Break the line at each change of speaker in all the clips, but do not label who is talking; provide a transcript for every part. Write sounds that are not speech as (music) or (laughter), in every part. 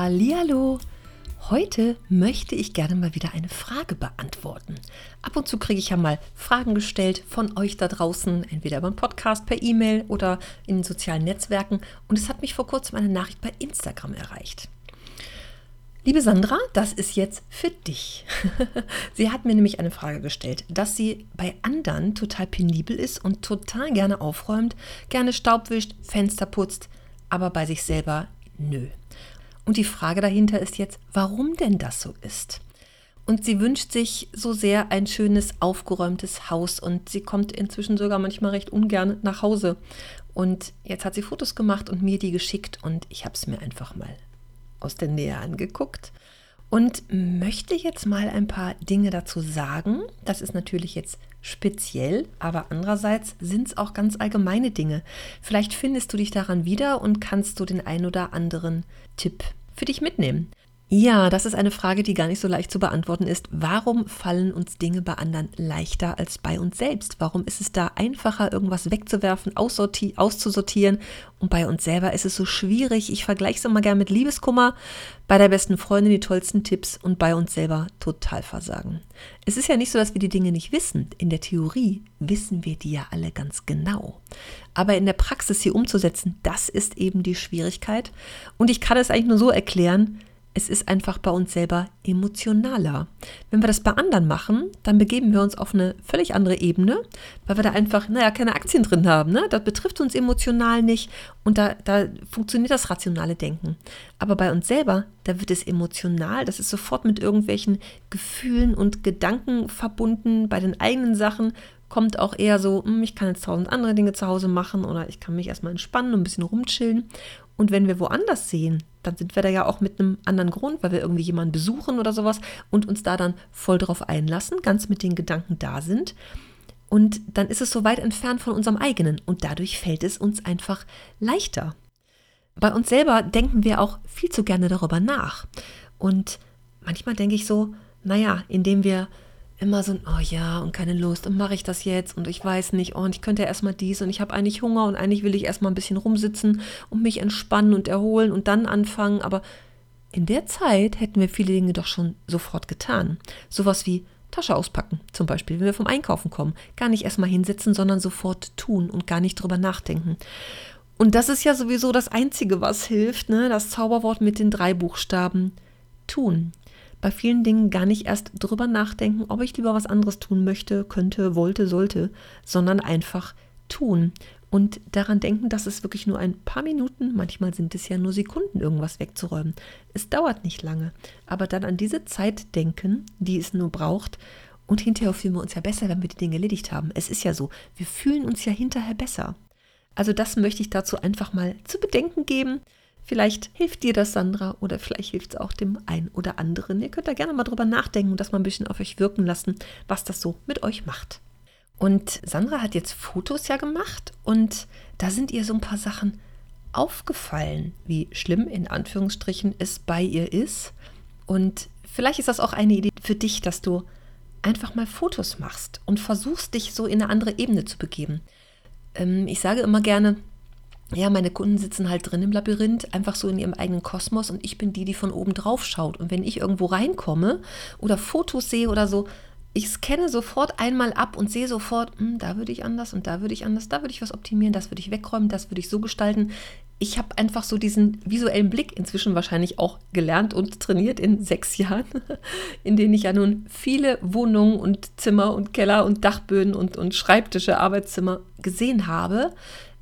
Hallihallo! Heute möchte ich gerne mal wieder eine Frage beantworten. Ab und zu kriege ich ja mal Fragen gestellt von euch da draußen, entweder beim Podcast, per E-Mail oder in den sozialen Netzwerken. Und es hat mich vor kurzem eine Nachricht bei Instagram erreicht. Liebe Sandra, das ist jetzt für dich. (laughs) sie hat mir nämlich eine Frage gestellt, dass sie bei anderen total penibel ist und total gerne aufräumt, gerne Staub wischt, Fenster putzt, aber bei sich selber nö. Und die Frage dahinter ist jetzt, warum denn das so ist. Und sie wünscht sich so sehr ein schönes, aufgeräumtes Haus und sie kommt inzwischen sogar manchmal recht ungern nach Hause. Und jetzt hat sie Fotos gemacht und mir die geschickt und ich habe es mir einfach mal aus der Nähe angeguckt und möchte jetzt mal ein paar Dinge dazu sagen. Das ist natürlich jetzt speziell, aber andererseits sind es auch ganz allgemeine Dinge. Vielleicht findest du dich daran wieder und kannst du den ein oder anderen Tipp für dich mitnehmen. Ja, das ist eine Frage, die gar nicht so leicht zu beantworten ist. Warum fallen uns Dinge bei anderen leichter als bei uns selbst? Warum ist es da einfacher, irgendwas wegzuwerfen, auszusortieren und bei uns selber ist es so schwierig? Ich vergleiche es immer gerne mit Liebeskummer, bei der besten Freundin die tollsten Tipps und bei uns selber total versagen. Es ist ja nicht so, dass wir die Dinge nicht wissen. In der Theorie wissen wir die ja alle ganz genau. Aber in der Praxis sie umzusetzen, das ist eben die Schwierigkeit. Und ich kann es eigentlich nur so erklären, es ist einfach bei uns selber emotionaler. Wenn wir das bei anderen machen, dann begeben wir uns auf eine völlig andere Ebene, weil wir da einfach, naja, keine Aktien drin haben. Ne? Das betrifft uns emotional nicht und da, da funktioniert das rationale Denken. Aber bei uns selber, da wird es emotional, das ist sofort mit irgendwelchen Gefühlen und Gedanken verbunden. Bei den eigenen Sachen kommt auch eher so, hm, ich kann jetzt tausend andere Dinge zu Hause machen oder ich kann mich erstmal entspannen und ein bisschen rumchillen. Und wenn wir woanders sehen, dann sind wir da ja auch mit einem anderen Grund, weil wir irgendwie jemanden besuchen oder sowas und uns da dann voll drauf einlassen, ganz mit den Gedanken da sind. Und dann ist es so weit entfernt von unserem eigenen und dadurch fällt es uns einfach leichter. Bei uns selber denken wir auch viel zu gerne darüber nach. Und manchmal denke ich so, naja, indem wir immer so ein, oh ja, und keine Lust, und mache ich das jetzt und ich weiß nicht, oh, und ich könnte ja erstmal dies und ich habe eigentlich Hunger und eigentlich will ich erstmal ein bisschen rumsitzen und mich entspannen und erholen und dann anfangen, aber in der Zeit hätten wir viele Dinge doch schon sofort getan. Sowas wie Tasche auspacken, zum Beispiel, wenn wir vom Einkaufen kommen. Gar nicht erstmal hinsetzen, sondern sofort tun und gar nicht drüber nachdenken. Und das ist ja sowieso das Einzige, was hilft, ne? das Zauberwort mit den drei Buchstaben tun bei vielen Dingen gar nicht erst drüber nachdenken, ob ich lieber was anderes tun möchte, könnte, wollte, sollte, sondern einfach tun und daran denken, dass es wirklich nur ein paar Minuten, manchmal sind es ja nur Sekunden, irgendwas wegzuräumen. Es dauert nicht lange, aber dann an diese Zeit denken, die es nur braucht. Und hinterher fühlen wir uns ja besser, wenn wir die Dinge erledigt haben. Es ist ja so, wir fühlen uns ja hinterher besser. Also das möchte ich dazu einfach mal zu bedenken geben. Vielleicht hilft dir das, Sandra, oder vielleicht hilft es auch dem einen oder anderen. Ihr könnt da gerne mal drüber nachdenken und das mal ein bisschen auf euch wirken lassen, was das so mit euch macht. Und Sandra hat jetzt Fotos ja gemacht und da sind ihr so ein paar Sachen aufgefallen, wie schlimm in Anführungsstrichen es bei ihr ist. Und vielleicht ist das auch eine Idee für dich, dass du einfach mal Fotos machst und versuchst, dich so in eine andere Ebene zu begeben. Ähm, ich sage immer gerne, ja, meine Kunden sitzen halt drin im Labyrinth, einfach so in ihrem eigenen Kosmos und ich bin die, die von oben drauf schaut. Und wenn ich irgendwo reinkomme oder Fotos sehe oder so, ich scanne sofort einmal ab und sehe sofort, hm, da würde ich anders und da würde ich anders, da würde ich was optimieren, das würde ich wegräumen, das würde ich so gestalten. Ich habe einfach so diesen visuellen Blick inzwischen wahrscheinlich auch gelernt und trainiert in sechs (laughs) Jahren, in denen ich ja nun viele Wohnungen und Zimmer und Keller und Dachböden und, und Schreibtische, Arbeitszimmer gesehen habe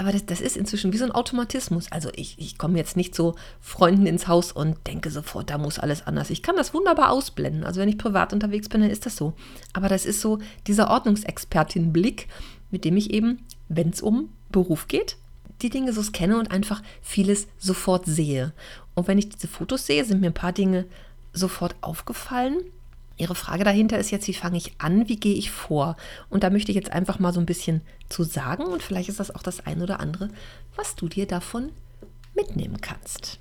aber das, das ist inzwischen wie so ein Automatismus. Also ich, ich komme jetzt nicht zu Freunden ins Haus und denke sofort, da muss alles anders. Ich kann das wunderbar ausblenden. Also wenn ich privat unterwegs bin, dann ist das so. Aber das ist so dieser Ordnungsexpertin-Blick, mit dem ich eben, wenn es um Beruf geht, die Dinge so scanne und einfach vieles sofort sehe. Und wenn ich diese Fotos sehe, sind mir ein paar Dinge sofort aufgefallen. Ihre Frage dahinter ist jetzt, wie fange ich an, wie gehe ich vor? Und da möchte ich jetzt einfach mal so ein bisschen zu sagen und vielleicht ist das auch das ein oder andere, was du dir davon mitnehmen kannst.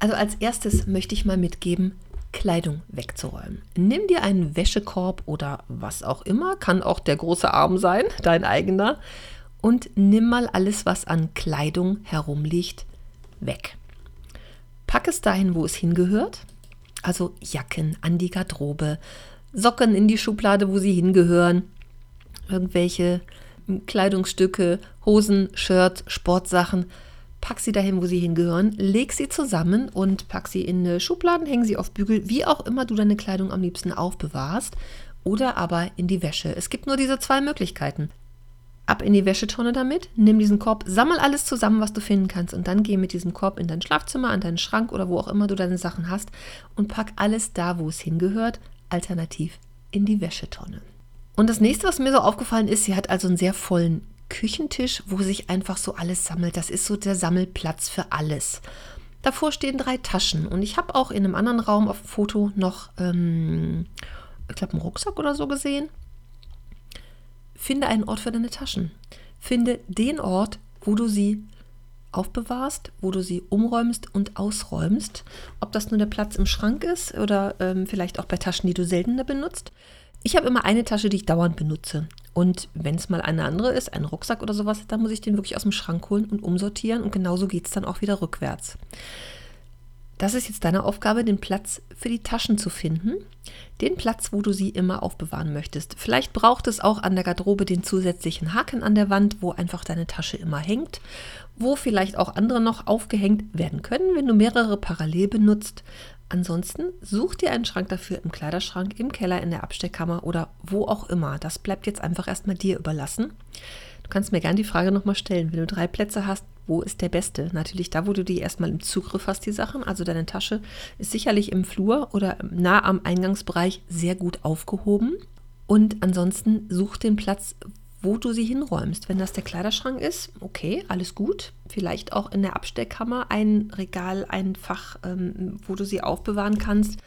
Also als erstes möchte ich mal mitgeben, Kleidung wegzuräumen. Nimm dir einen Wäschekorb oder was auch immer, kann auch der große Arm sein, (laughs) dein eigener, und nimm mal alles, was an Kleidung herumliegt, weg. Pack es dahin, wo es hingehört, also Jacken an die Garderobe, Socken in die Schublade, wo sie hingehören, irgendwelche Kleidungsstücke, Hosen, Shirts, Sportsachen. Pack sie dahin, wo sie hingehören, leg sie zusammen und pack sie in Schubladen, häng sie auf Bügel, wie auch immer du deine Kleidung am liebsten aufbewahrst oder aber in die Wäsche. Es gibt nur diese zwei Möglichkeiten. Ab in die Wäschetonne damit, nimm diesen Korb, sammel alles zusammen, was du finden kannst und dann geh mit diesem Korb in dein Schlafzimmer, an deinen Schrank oder wo auch immer du deine Sachen hast und pack alles da, wo es hingehört, alternativ in die Wäschetonne. Und das nächste, was mir so aufgefallen ist, sie hat also einen sehr vollen Küchentisch, wo sich einfach so alles sammelt. Das ist so der Sammelplatz für alles. Davor stehen drei Taschen und ich habe auch in einem anderen Raum auf dem Foto noch, ähm, ich glaube, einen Rucksack oder so gesehen. Finde einen Ort für deine Taschen. Finde den Ort, wo du sie aufbewahrst, wo du sie umräumst und ausräumst. Ob das nur der Platz im Schrank ist oder ähm, vielleicht auch bei Taschen, die du seltener benutzt. Ich habe immer eine Tasche, die ich dauernd benutze. Und wenn es mal eine andere ist, ein Rucksack oder sowas, dann muss ich den wirklich aus dem Schrank holen und umsortieren. Und genauso geht es dann auch wieder rückwärts. Das ist jetzt deine Aufgabe, den Platz für die Taschen zu finden. Den Platz, wo du sie immer aufbewahren möchtest. Vielleicht braucht es auch an der Garderobe den zusätzlichen Haken an der Wand, wo einfach deine Tasche immer hängt. Wo vielleicht auch andere noch aufgehängt werden können, wenn du mehrere parallel benutzt. Ansonsten such dir einen Schrank dafür im Kleiderschrank, im Keller, in der Absteckkammer oder wo auch immer. Das bleibt jetzt einfach erstmal dir überlassen. Du kannst mir gerne die Frage nochmal stellen, wenn du drei Plätze hast, wo ist der beste? Natürlich da, wo du die erstmal im Zugriff hast, die Sachen. Also deine Tasche ist sicherlich im Flur oder nah am Eingangsbereich sehr gut aufgehoben. Und ansonsten such den Platz, wo du sie hinräumst. Wenn das der Kleiderschrank ist, okay, alles gut. Vielleicht auch in der Absteckkammer ein Regal, ein Fach, ähm, wo du sie aufbewahren kannst.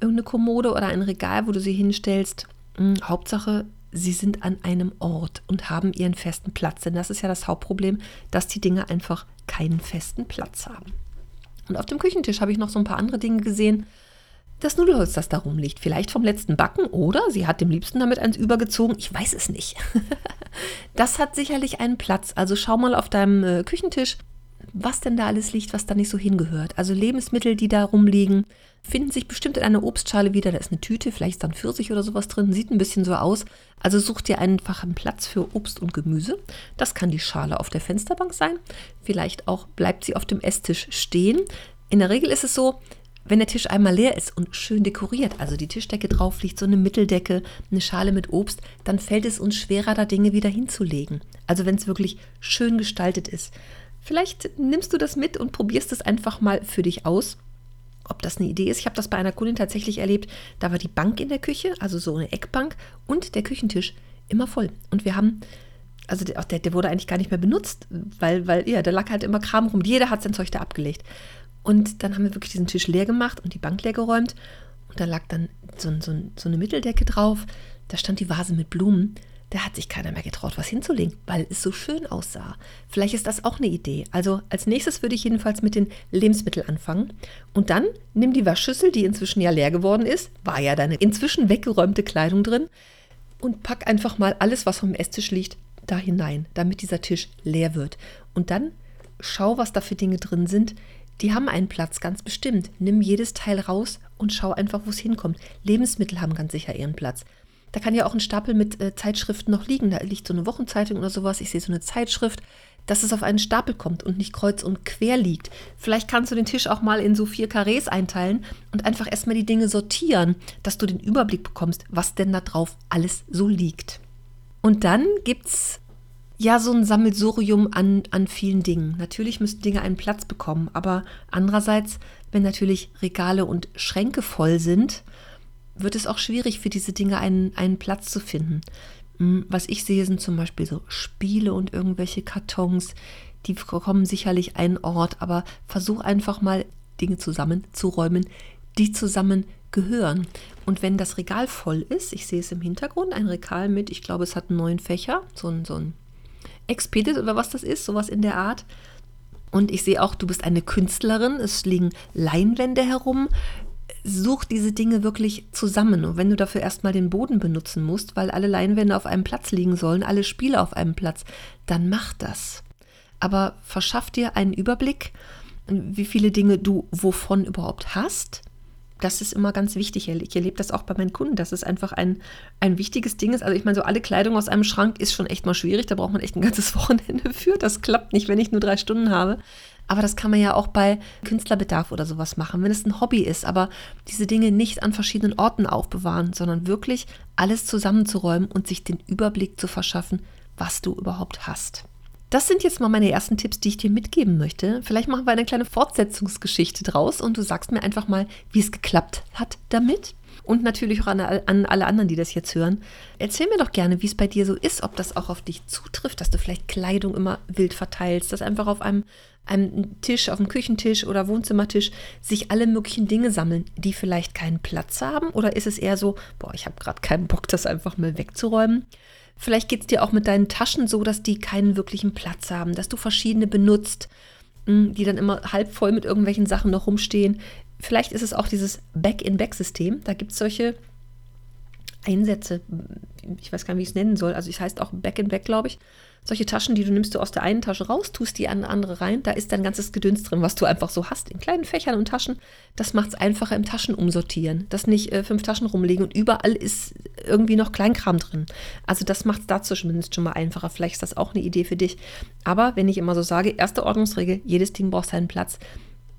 Irgendeine Kommode oder ein Regal, wo du sie hinstellst. Hm, Hauptsache, sie sind an einem Ort und haben ihren festen Platz. Denn das ist ja das Hauptproblem, dass die Dinge einfach keinen festen Platz haben. Und auf dem Küchentisch habe ich noch so ein paar andere Dinge gesehen. Das Nudelholz, das da rumliegt, vielleicht vom letzten Backen oder sie hat dem liebsten damit eins übergezogen, ich weiß es nicht. (laughs) das hat sicherlich einen Platz. Also schau mal auf deinem äh, Küchentisch, was denn da alles liegt, was da nicht so hingehört. Also Lebensmittel, die da rumliegen, finden sich bestimmt in einer Obstschale wieder. Da ist eine Tüte, vielleicht ist dann Pfirsich oder sowas drin. Sieht ein bisschen so aus. Also such dir einfach einen Platz für Obst und Gemüse. Das kann die Schale auf der Fensterbank sein. Vielleicht auch bleibt sie auf dem Esstisch stehen. In der Regel ist es so, wenn der Tisch einmal leer ist und schön dekoriert, also die Tischdecke drauf liegt, so eine Mitteldecke, eine Schale mit Obst, dann fällt es uns schwerer, da Dinge wieder hinzulegen. Also wenn es wirklich schön gestaltet ist. Vielleicht nimmst du das mit und probierst es einfach mal für dich aus, ob das eine Idee ist. Ich habe das bei einer Kundin tatsächlich erlebt. Da war die Bank in der Küche, also so eine Eckbank, und der Küchentisch immer voll. Und wir haben, also der, der, wurde eigentlich gar nicht mehr benutzt, weil, weil ja, da lag halt immer Kram rum. Jeder hat sein Zeug da abgelegt. Und dann haben wir wirklich diesen Tisch leer gemacht und die Bank leer geräumt. Und da lag dann so, so, so eine Mitteldecke drauf. Da stand die Vase mit Blumen da hat sich keiner mehr getraut, was hinzulegen, weil es so schön aussah. Vielleicht ist das auch eine Idee. Also als nächstes würde ich jedenfalls mit den Lebensmitteln anfangen. Und dann nimm die Waschschüssel, die inzwischen ja leer geworden ist, war ja deine inzwischen weggeräumte Kleidung drin, und pack einfach mal alles, was vom Esstisch liegt, da hinein, damit dieser Tisch leer wird. Und dann schau, was da für Dinge drin sind. Die haben einen Platz, ganz bestimmt. Nimm jedes Teil raus und schau einfach, wo es hinkommt. Lebensmittel haben ganz sicher ihren Platz. Da kann ja auch ein Stapel mit äh, Zeitschriften noch liegen. Da liegt so eine Wochenzeitung oder sowas. Ich sehe so eine Zeitschrift, dass es auf einen Stapel kommt und nicht kreuz und quer liegt. Vielleicht kannst du den Tisch auch mal in so vier Karrees einteilen und einfach erstmal die Dinge sortieren, dass du den Überblick bekommst, was denn da drauf alles so liegt. Und dann gibt es ja so ein Sammelsurium an, an vielen Dingen. Natürlich müssen Dinge einen Platz bekommen, aber andererseits, wenn natürlich Regale und Schränke voll sind, wird es auch schwierig für diese Dinge einen, einen Platz zu finden. Hm, was ich sehe, sind zum Beispiel so Spiele und irgendwelche Kartons, die bekommen sicherlich einen Ort, aber versuch einfach mal Dinge zusammenzuräumen, die zusammen gehören. Und wenn das Regal voll ist, ich sehe es im Hintergrund, ein Regal mit, ich glaube, es hat neun Fächer, so ein, so ein Expedit oder was das ist, sowas in der Art. Und ich sehe auch, du bist eine Künstlerin, es liegen Leinwände herum. Such diese Dinge wirklich zusammen. Und wenn du dafür erstmal den Boden benutzen musst, weil alle Leinwände auf einem Platz liegen sollen, alle Spiele auf einem Platz, dann mach das. Aber verschaff dir einen Überblick, wie viele Dinge du wovon überhaupt hast das ist immer ganz wichtig. Ich erlebe das auch bei meinen Kunden, dass es einfach ein, ein wichtiges Ding ist. Also ich meine, so alle Kleidung aus einem Schrank ist schon echt mal schwierig. Da braucht man echt ein ganzes (laughs) Wochenende für. Das klappt nicht, wenn ich nur drei Stunden habe. Aber das kann man ja auch bei Künstlerbedarf oder sowas machen, wenn es ein Hobby ist. Aber diese Dinge nicht an verschiedenen Orten aufbewahren, sondern wirklich alles zusammenzuräumen und sich den Überblick zu verschaffen, was du überhaupt hast. Das sind jetzt mal meine ersten Tipps, die ich dir mitgeben möchte. Vielleicht machen wir eine kleine Fortsetzungsgeschichte draus und du sagst mir einfach mal, wie es geklappt hat damit. Und natürlich auch an, an, alle anderen, die das jetzt hören. Erzähl mir doch gerne, wie es bei dir so ist, ob das auch auf dich zutrifft, dass du vielleicht Kleidung immer wild verteilst, dass einfach auf einem, einem Tisch, auf dem Küchentisch oder Wohnzimmertisch sich alle möglichen Dinge sammeln, die vielleicht keinen Platz haben. Oder ist es eher so, boah, ich habe gerade keinen Bock, das einfach mal wegzuräumen? Vielleicht geht es dir auch mit deinen Taschen so, dass die keinen wirklichen Platz haben, dass du verschiedene benutzt, hm, die dann immer halb voll mit irgendwelchen Sachen noch rumstehen. Vielleicht ist es auch dieses Back-in-Back-System. Da gibt es solche Einsätze, ich weiß gar nicht, wie ich es nennen soll. Also es heißt auch Back-in-Back, glaube ich solche Taschen, die du nimmst du aus der einen Tasche raus, tust die an eine andere rein. Da ist dein ganzes Gedöns drin, was du einfach so hast, in kleinen Fächern und Taschen. Das macht es einfacher im Taschenumsortieren, dass nicht äh, fünf Taschen rumliegen und überall ist irgendwie noch Kleinkram drin. Also das macht es dazu zumindest schon mal einfacher. Vielleicht ist das auch eine Idee für dich. Aber wenn ich immer so sage, erste Ordnungsregel, jedes Ding braucht seinen Platz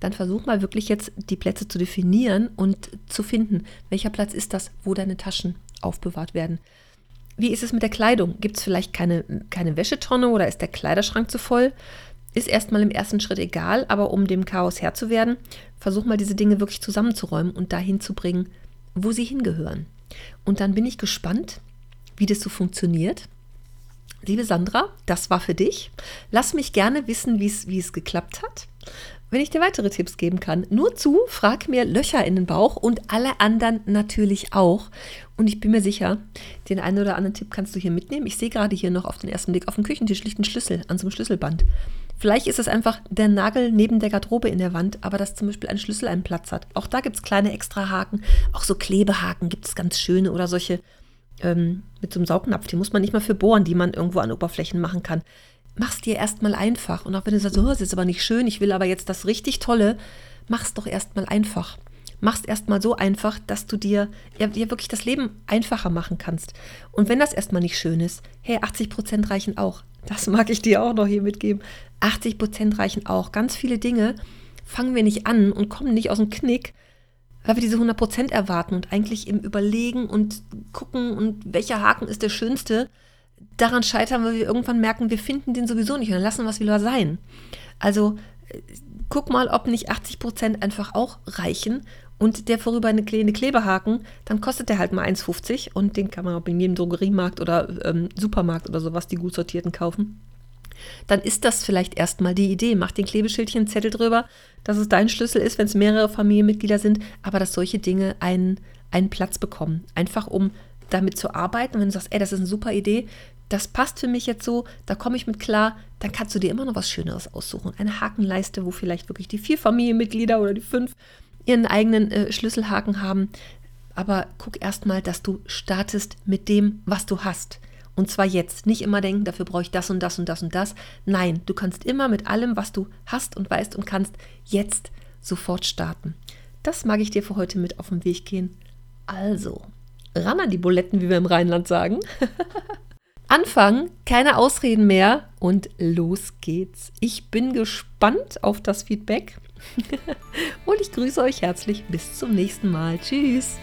dann versuch mal wirklich jetzt die Plätze zu definieren und zu finden, welcher Platz ist das, wo deine Taschen aufbewahrt werden. Wie ist es mit der Kleidung? Gibt es vielleicht keine, keine Wäschetonne oder ist der Kleiderschrank zu voll? Ist erstmal im ersten Schritt egal, aber um dem Chaos Herr zu werden, versuch mal diese Dinge wirklich zusammenzuräumen und dahin zu bringen, wo sie hingehören. Und dann bin ich gespannt, wie das so funktioniert. Liebe Sandra, das war für dich. Lass mich gerne wissen, wie es geklappt hat wenn ich dir weitere Tipps geben kann. Nur zu, frag mir Löcher in den Bauch und alle anderen natürlich auch. Und ich bin mir sicher, den einen oder anderen Tipp kannst du hier mitnehmen. Ich sehe gerade hier noch auf den ersten Blick auf dem Küchentisch liegt ein Schlüssel an so einem Schlüsselband. Vielleicht ist es einfach der Nagel neben der Garderobe in der Wand, aber dass zum Beispiel ein Schlüssel einen Platz hat. Auch da gibt es kleine Extrahaken. Auch so Klebehaken gibt es ganz schöne oder solche ähm, mit so einem Saugnapf. Die muss man nicht mal für bohren, die man irgendwo an Oberflächen machen kann mach's dir erstmal einfach. Und auch wenn du sagst, oh, das ist aber nicht schön, ich will aber jetzt das richtig Tolle, mach's doch erstmal einfach. Mach's erstmal so einfach, dass du dir, ja, dir wirklich das Leben einfacher machen kannst. Und wenn das erstmal nicht schön ist, hey, 80 Prozent reichen auch. Das mag ich dir auch noch hier mitgeben. 80 Prozent reichen auch. Ganz viele Dinge fangen wir nicht an und kommen nicht aus dem Knick, weil wir diese 100 Prozent erwarten und eigentlich im Überlegen und gucken und welcher Haken ist der schönste daran scheitern, weil wir irgendwann merken, wir finden den sowieso nicht und dann lassen wir es wieder sein. Also äh, guck mal, ob nicht 80 Prozent einfach auch reichen und der vorüber eine kleine Klebehaken, dann kostet der halt mal 1,50 und den kann man auch in jedem Drogeriemarkt oder ähm, Supermarkt oder sowas, die gut sortierten kaufen. Dann ist das vielleicht erstmal die Idee. Mach den Klebeschildchen Zettel drüber, dass es dein Schlüssel ist, wenn es mehrere Familienmitglieder sind, aber dass solche Dinge einen, einen Platz bekommen. Einfach um damit zu arbeiten. Und wenn du sagst, ey, das ist eine super Idee, das passt für mich jetzt so, da komme ich mit klar, dann kannst du dir immer noch was Schöneres aussuchen. Eine Hakenleiste, wo vielleicht wirklich die vier Familienmitglieder oder die fünf ihren eigenen äh, Schlüsselhaken haben. Aber guck erstmal, dass du startest mit dem, was du hast. Und zwar jetzt. Nicht immer denken, dafür brauche ich das und das und das und das. Nein, du kannst immer mit allem, was du hast und weißt und kannst, jetzt sofort starten. Das mag ich dir für heute mit auf den Weg gehen. Also, ran an die Buletten, wie wir im Rheinland sagen. (laughs) Anfangen, keine Ausreden mehr und los geht's. Ich bin gespannt auf das Feedback (laughs) und ich grüße euch herzlich. Bis zum nächsten Mal. Tschüss.